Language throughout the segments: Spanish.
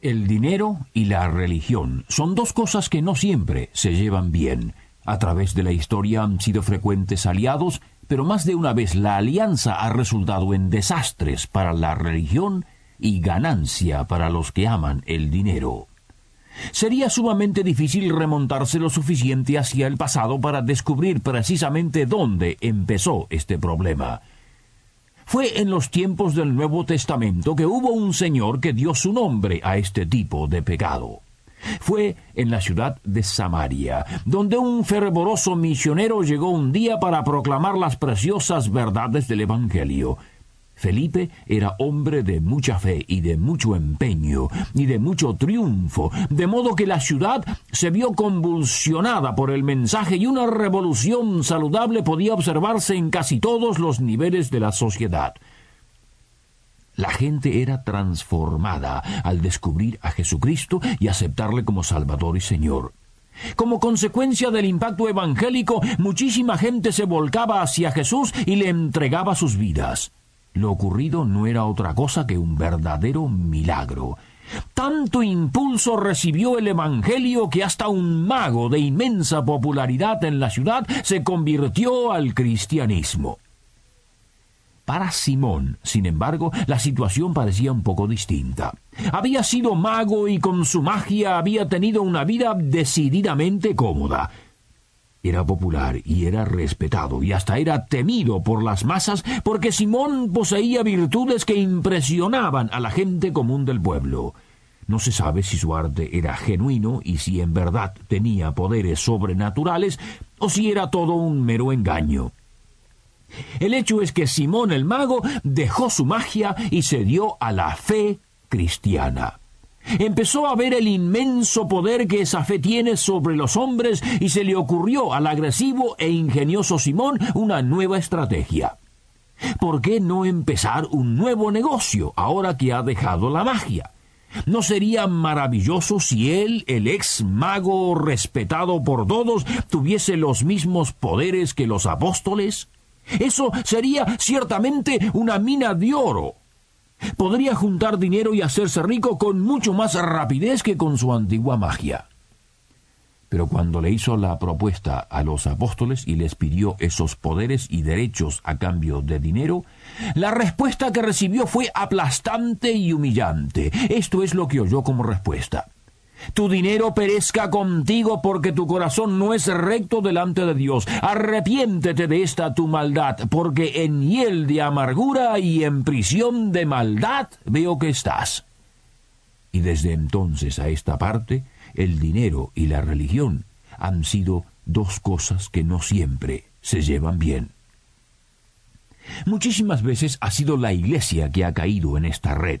El dinero y la religión son dos cosas que no siempre se llevan bien. A través de la historia han sido frecuentes aliados, pero más de una vez la alianza ha resultado en desastres para la religión y ganancia para los que aman el dinero. Sería sumamente difícil remontarse lo suficiente hacia el pasado para descubrir precisamente dónde empezó este problema. Fue en los tiempos del Nuevo Testamento que hubo un señor que dio su nombre a este tipo de pecado. Fue en la ciudad de Samaria, donde un fervoroso misionero llegó un día para proclamar las preciosas verdades del Evangelio. Felipe era hombre de mucha fe y de mucho empeño y de mucho triunfo, de modo que la ciudad se vio convulsionada por el mensaje y una revolución saludable podía observarse en casi todos los niveles de la sociedad. La gente era transformada al descubrir a Jesucristo y aceptarle como Salvador y Señor. Como consecuencia del impacto evangélico, muchísima gente se volcaba hacia Jesús y le entregaba sus vidas. Lo ocurrido no era otra cosa que un verdadero milagro. Tanto impulso recibió el Evangelio que hasta un mago de inmensa popularidad en la ciudad se convirtió al cristianismo. Para Simón, sin embargo, la situación parecía un poco distinta. Había sido mago y con su magia había tenido una vida decididamente cómoda. Era popular y era respetado y hasta era temido por las masas porque Simón poseía virtudes que impresionaban a la gente común del pueblo. No se sabe si su arte era genuino y si en verdad tenía poderes sobrenaturales o si era todo un mero engaño. El hecho es que Simón el mago dejó su magia y se dio a la fe cristiana. Empezó a ver el inmenso poder que esa fe tiene sobre los hombres y se le ocurrió al agresivo e ingenioso Simón una nueva estrategia. ¿Por qué no empezar un nuevo negocio ahora que ha dejado la magia? ¿No sería maravilloso si él, el ex mago respetado por todos, tuviese los mismos poderes que los apóstoles? Eso sería ciertamente una mina de oro. Podría juntar dinero y hacerse rico con mucho más rapidez que con su antigua magia. Pero cuando le hizo la propuesta a los apóstoles y les pidió esos poderes y derechos a cambio de dinero, la respuesta que recibió fue aplastante y humillante. Esto es lo que oyó como respuesta. Tu dinero perezca contigo porque tu corazón no es recto delante de Dios. Arrepiéntete de esta tu maldad, porque en hiel de amargura y en prisión de maldad veo que estás. Y desde entonces a esta parte, el dinero y la religión han sido dos cosas que no siempre se llevan bien. Muchísimas veces ha sido la Iglesia que ha caído en esta red,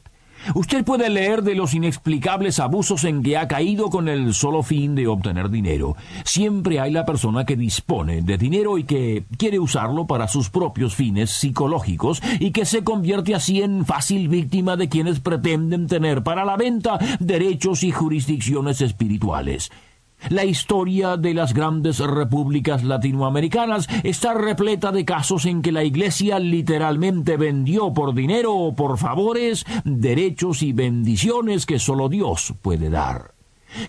Usted puede leer de los inexplicables abusos en que ha caído con el solo fin de obtener dinero. Siempre hay la persona que dispone de dinero y que quiere usarlo para sus propios fines psicológicos y que se convierte así en fácil víctima de quienes pretenden tener para la venta derechos y jurisdicciones espirituales. La historia de las grandes repúblicas latinoamericanas está repleta de casos en que la Iglesia literalmente vendió por dinero o por favores derechos y bendiciones que solo Dios puede dar.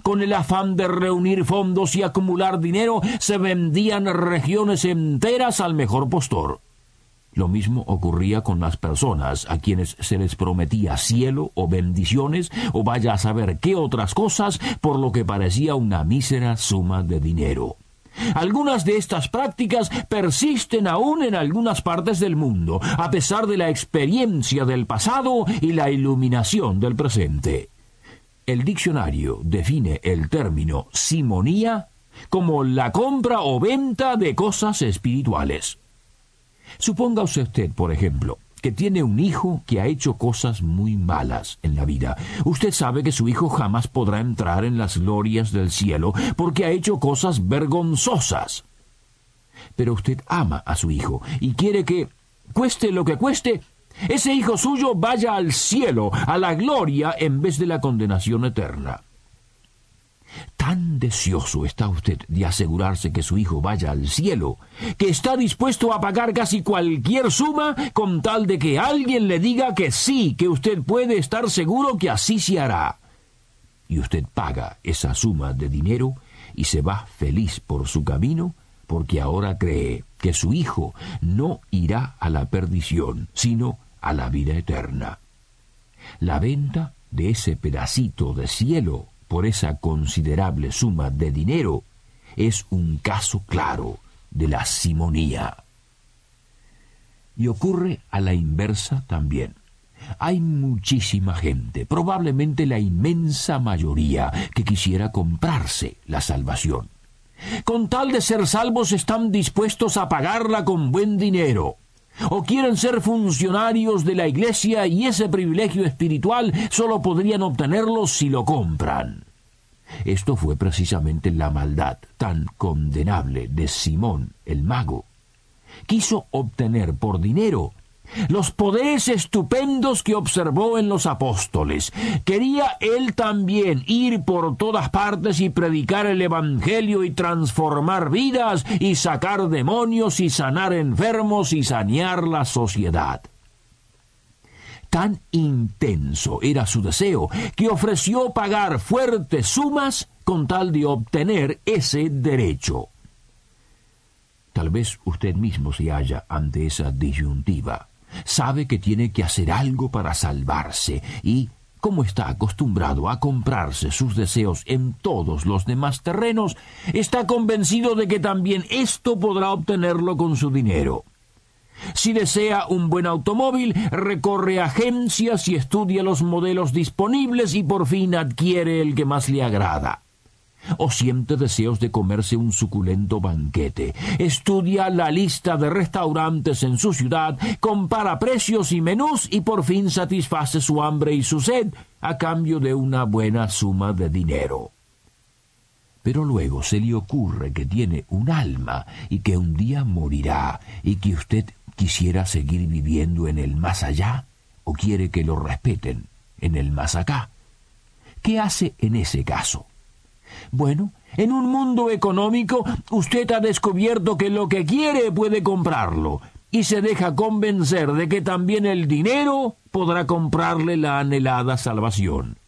Con el afán de reunir fondos y acumular dinero, se vendían regiones enteras al mejor postor. Lo mismo ocurría con las personas a quienes se les prometía cielo o bendiciones o vaya a saber qué otras cosas por lo que parecía una mísera suma de dinero. Algunas de estas prácticas persisten aún en algunas partes del mundo, a pesar de la experiencia del pasado y la iluminación del presente. El diccionario define el término simonía como la compra o venta de cosas espirituales. Suponga usted, por ejemplo, que tiene un hijo que ha hecho cosas muy malas en la vida. Usted sabe que su hijo jamás podrá entrar en las glorias del cielo porque ha hecho cosas vergonzosas. Pero usted ama a su hijo y quiere que, cueste lo que cueste, ese hijo suyo vaya al cielo, a la gloria, en vez de la condenación eterna. Tan deseoso está usted de asegurarse que su hijo vaya al cielo, que está dispuesto a pagar casi cualquier suma con tal de que alguien le diga que sí, que usted puede estar seguro que así se hará. Y usted paga esa suma de dinero y se va feliz por su camino porque ahora cree que su hijo no irá a la perdición, sino a la vida eterna. La venta de ese pedacito de cielo por esa considerable suma de dinero es un caso claro de la simonía. Y ocurre a la inversa también. Hay muchísima gente, probablemente la inmensa mayoría, que quisiera comprarse la salvación. Con tal de ser salvos están dispuestos a pagarla con buen dinero o quieren ser funcionarios de la Iglesia y ese privilegio espiritual solo podrían obtenerlo si lo compran. Esto fue precisamente la maldad tan condenable de Simón el mago. Quiso obtener por dinero los poderes estupendos que observó en los apóstoles. Quería él también ir por todas partes y predicar el Evangelio y transformar vidas y sacar demonios y sanar enfermos y sanear la sociedad. Tan intenso era su deseo que ofreció pagar fuertes sumas con tal de obtener ese derecho. Tal vez usted mismo se halla ante esa disyuntiva sabe que tiene que hacer algo para salvarse y, como está acostumbrado a comprarse sus deseos en todos los demás terrenos, está convencido de que también esto podrá obtenerlo con su dinero. Si desea un buen automóvil, recorre agencias y estudia los modelos disponibles y por fin adquiere el que más le agrada o siente deseos de comerse un suculento banquete. Estudia la lista de restaurantes en su ciudad, compara precios y menús y por fin satisface su hambre y su sed a cambio de una buena suma de dinero. Pero luego se le ocurre que tiene un alma y que un día morirá y que usted quisiera seguir viviendo en el más allá o quiere que lo respeten en el más acá. ¿Qué hace en ese caso? Bueno, en un mundo económico usted ha descubierto que lo que quiere puede comprarlo y se deja convencer de que también el dinero podrá comprarle la anhelada salvación.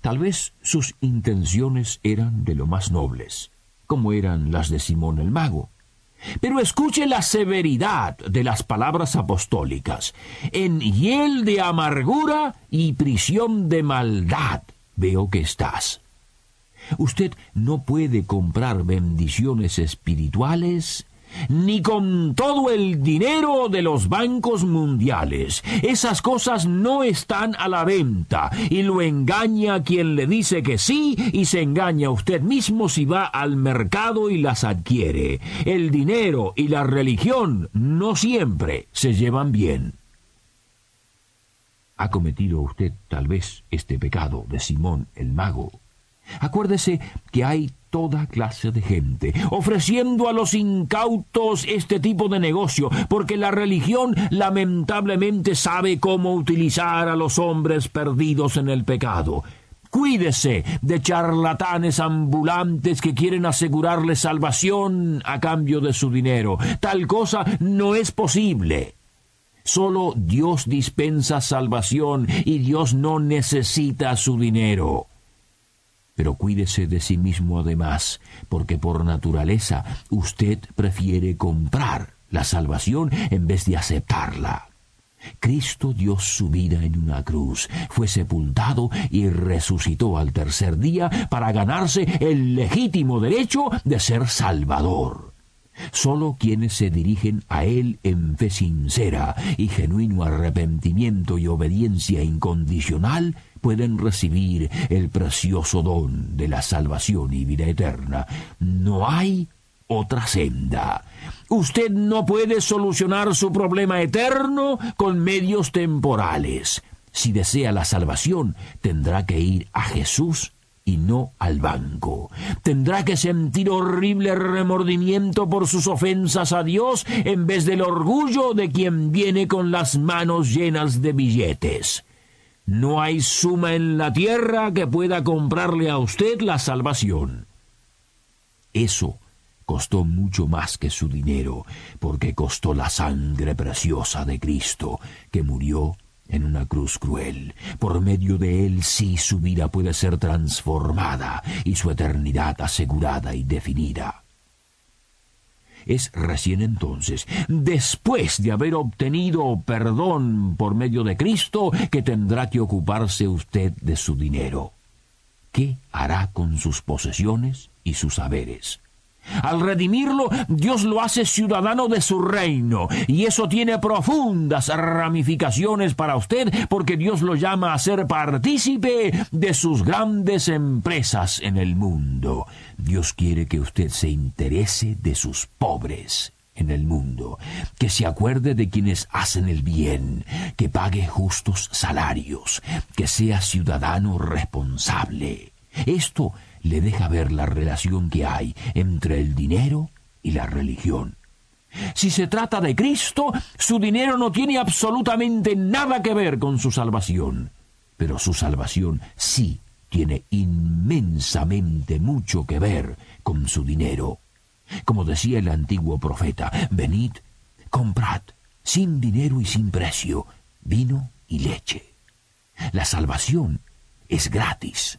Tal vez sus intenciones eran de lo más nobles, como eran las de Simón el mago. Pero escuche la severidad de las palabras apostólicas. En hiel de amargura y prisión de maldad veo que estás. Usted no puede comprar bendiciones espirituales ni con todo el dinero de los bancos mundiales. Esas cosas no están a la venta y lo engaña quien le dice que sí y se engaña usted mismo si va al mercado y las adquiere. El dinero y la religión no siempre se llevan bien. Ha cometido usted tal vez este pecado de Simón el mago. Acuérdese que hay toda clase de gente ofreciendo a los incautos este tipo de negocio, porque la religión lamentablemente sabe cómo utilizar a los hombres perdidos en el pecado. Cuídese de charlatanes ambulantes que quieren asegurarle salvación a cambio de su dinero. Tal cosa no es posible. Solo Dios dispensa salvación y Dios no necesita su dinero. Pero cuídese de sí mismo además, porque por naturaleza usted prefiere comprar la salvación en vez de aceptarla. Cristo dio su vida en una cruz, fue sepultado y resucitó al tercer día para ganarse el legítimo derecho de ser Salvador. Solo quienes se dirigen a Él en fe sincera y genuino arrepentimiento y obediencia incondicional pueden recibir el precioso don de la salvación y vida eterna. No hay otra senda. Usted no puede solucionar su problema eterno con medios temporales. Si desea la salvación, tendrá que ir a Jesús y no al banco. Tendrá que sentir horrible remordimiento por sus ofensas a Dios en vez del orgullo de quien viene con las manos llenas de billetes. No hay suma en la tierra que pueda comprarle a usted la salvación. Eso costó mucho más que su dinero, porque costó la sangre preciosa de Cristo, que murió en una cruz cruel. Por medio de él sí su vida puede ser transformada y su eternidad asegurada y definida. Es recién entonces, después de haber obtenido perdón por medio de Cristo, que tendrá que ocuparse usted de su dinero. ¿Qué hará con sus posesiones y sus saberes? Al redimirlo, Dios lo hace ciudadano de su reino, y eso tiene profundas ramificaciones para usted, porque Dios lo llama a ser partícipe de sus grandes empresas en el mundo. Dios quiere que usted se interese de sus pobres en el mundo, que se acuerde de quienes hacen el bien, que pague justos salarios, que sea ciudadano responsable. Esto le deja ver la relación que hay entre el dinero y la religión. Si se trata de Cristo, su dinero no tiene absolutamente nada que ver con su salvación, pero su salvación sí tiene inmensamente mucho que ver con su dinero. Como decía el antiguo profeta, venid, comprad, sin dinero y sin precio, vino y leche. La salvación es gratis.